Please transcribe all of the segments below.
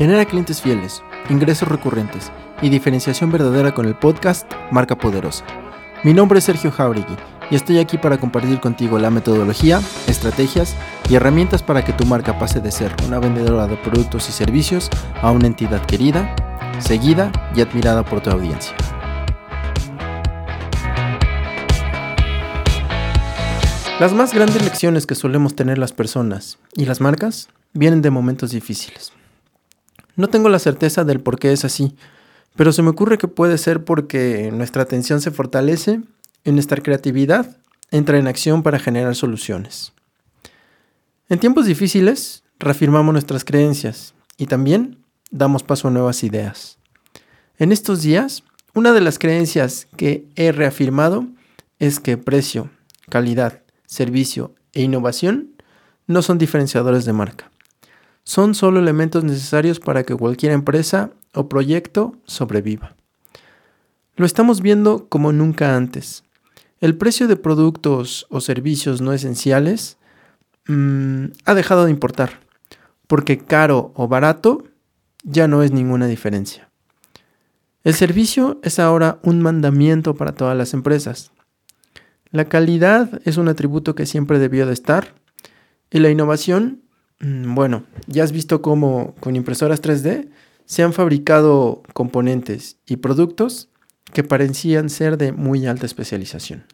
Genera clientes fieles, ingresos recurrentes y diferenciación verdadera con el podcast Marca Poderosa. Mi nombre es Sergio Jauregui y estoy aquí para compartir contigo la metodología, estrategias y herramientas para que tu marca pase de ser una vendedora de productos y servicios a una entidad querida, seguida y admirada por tu audiencia. Las más grandes lecciones que solemos tener las personas y las marcas vienen de momentos difíciles. No tengo la certeza del por qué es así, pero se me ocurre que puede ser porque nuestra atención se fortalece y nuestra creatividad entra en acción para generar soluciones. En tiempos difíciles, reafirmamos nuestras creencias y también damos paso a nuevas ideas. En estos días, una de las creencias que he reafirmado es que precio, calidad, servicio e innovación no son diferenciadores de marca. Son solo elementos necesarios para que cualquier empresa o proyecto sobreviva. Lo estamos viendo como nunca antes. El precio de productos o servicios no esenciales mm, ha dejado de importar, porque caro o barato ya no es ninguna diferencia. El servicio es ahora un mandamiento para todas las empresas. La calidad es un atributo que siempre debió de estar y la innovación, bueno, ya has visto cómo con impresoras 3D se han fabricado componentes y productos que parecían ser de muy alta especialización.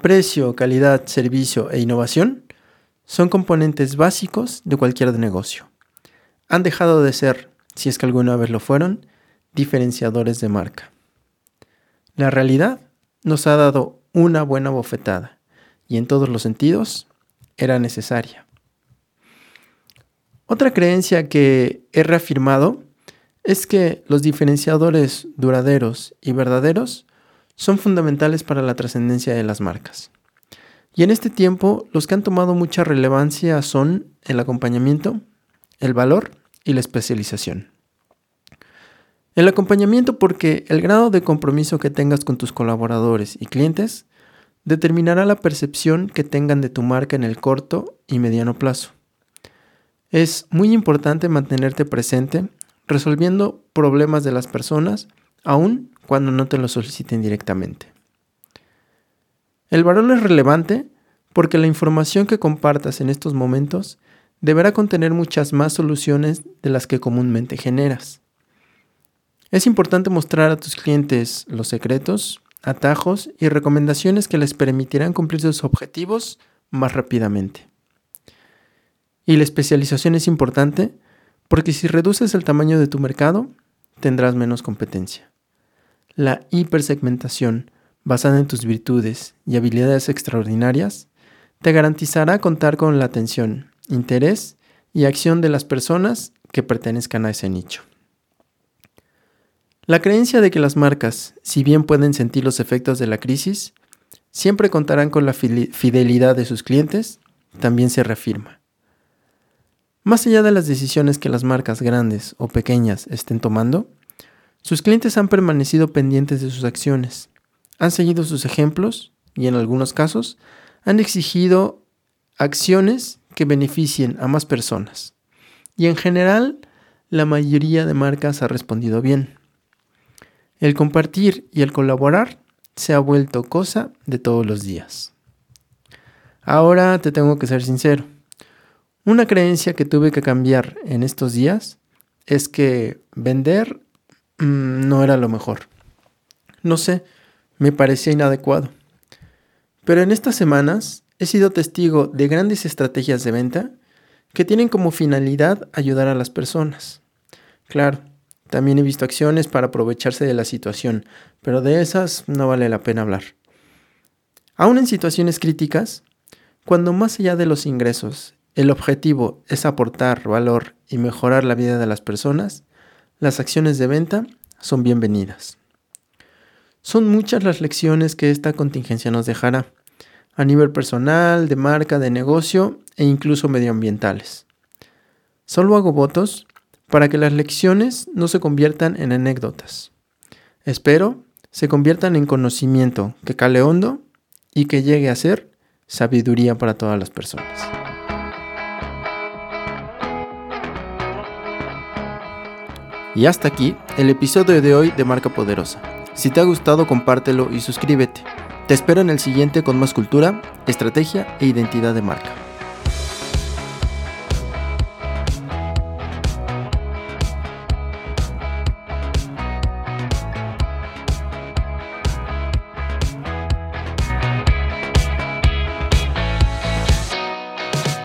Precio, calidad, servicio e innovación son componentes básicos de cualquier negocio. Han dejado de ser, si es que alguna vez lo fueron, diferenciadores de marca. La realidad nos ha dado una buena bofetada y en todos los sentidos era necesaria. Otra creencia que he reafirmado es que los diferenciadores duraderos y verdaderos son fundamentales para la trascendencia de las marcas. Y en este tiempo los que han tomado mucha relevancia son el acompañamiento, el valor y la especialización. El acompañamiento porque el grado de compromiso que tengas con tus colaboradores y clientes determinará la percepción que tengan de tu marca en el corto y mediano plazo. Es muy importante mantenerte presente resolviendo problemas de las personas, aun cuando no te lo soliciten directamente. El valor es relevante porque la información que compartas en estos momentos deberá contener muchas más soluciones de las que comúnmente generas. Es importante mostrar a tus clientes los secretos, atajos y recomendaciones que les permitirán cumplir sus objetivos más rápidamente. Y la especialización es importante porque si reduces el tamaño de tu mercado, tendrás menos competencia. La hipersegmentación, basada en tus virtudes y habilidades extraordinarias, te garantizará contar con la atención, interés y acción de las personas que pertenezcan a ese nicho. La creencia de que las marcas, si bien pueden sentir los efectos de la crisis, siempre contarán con la fidelidad de sus clientes, también se reafirma. Más allá de las decisiones que las marcas grandes o pequeñas estén tomando, sus clientes han permanecido pendientes de sus acciones, han seguido sus ejemplos y en algunos casos han exigido acciones que beneficien a más personas. Y en general, la mayoría de marcas ha respondido bien. El compartir y el colaborar se ha vuelto cosa de todos los días. Ahora te tengo que ser sincero. Una creencia que tuve que cambiar en estos días es que vender mm, no era lo mejor. No sé, me parecía inadecuado. Pero en estas semanas he sido testigo de grandes estrategias de venta que tienen como finalidad ayudar a las personas. Claro, también he visto acciones para aprovecharse de la situación, pero de esas no vale la pena hablar. Aún en situaciones críticas, cuando más allá de los ingresos el objetivo es aportar valor y mejorar la vida de las personas, las acciones de venta son bienvenidas. Son muchas las lecciones que esta contingencia nos dejará, a nivel personal, de marca, de negocio e incluso medioambientales. Solo hago votos para que las lecciones no se conviertan en anécdotas. Espero se conviertan en conocimiento que cale hondo y que llegue a ser sabiduría para todas las personas. Y hasta aquí el episodio de hoy de Marca Poderosa. Si te ha gustado, compártelo y suscríbete. Te espero en el siguiente con más cultura, estrategia e identidad de marca.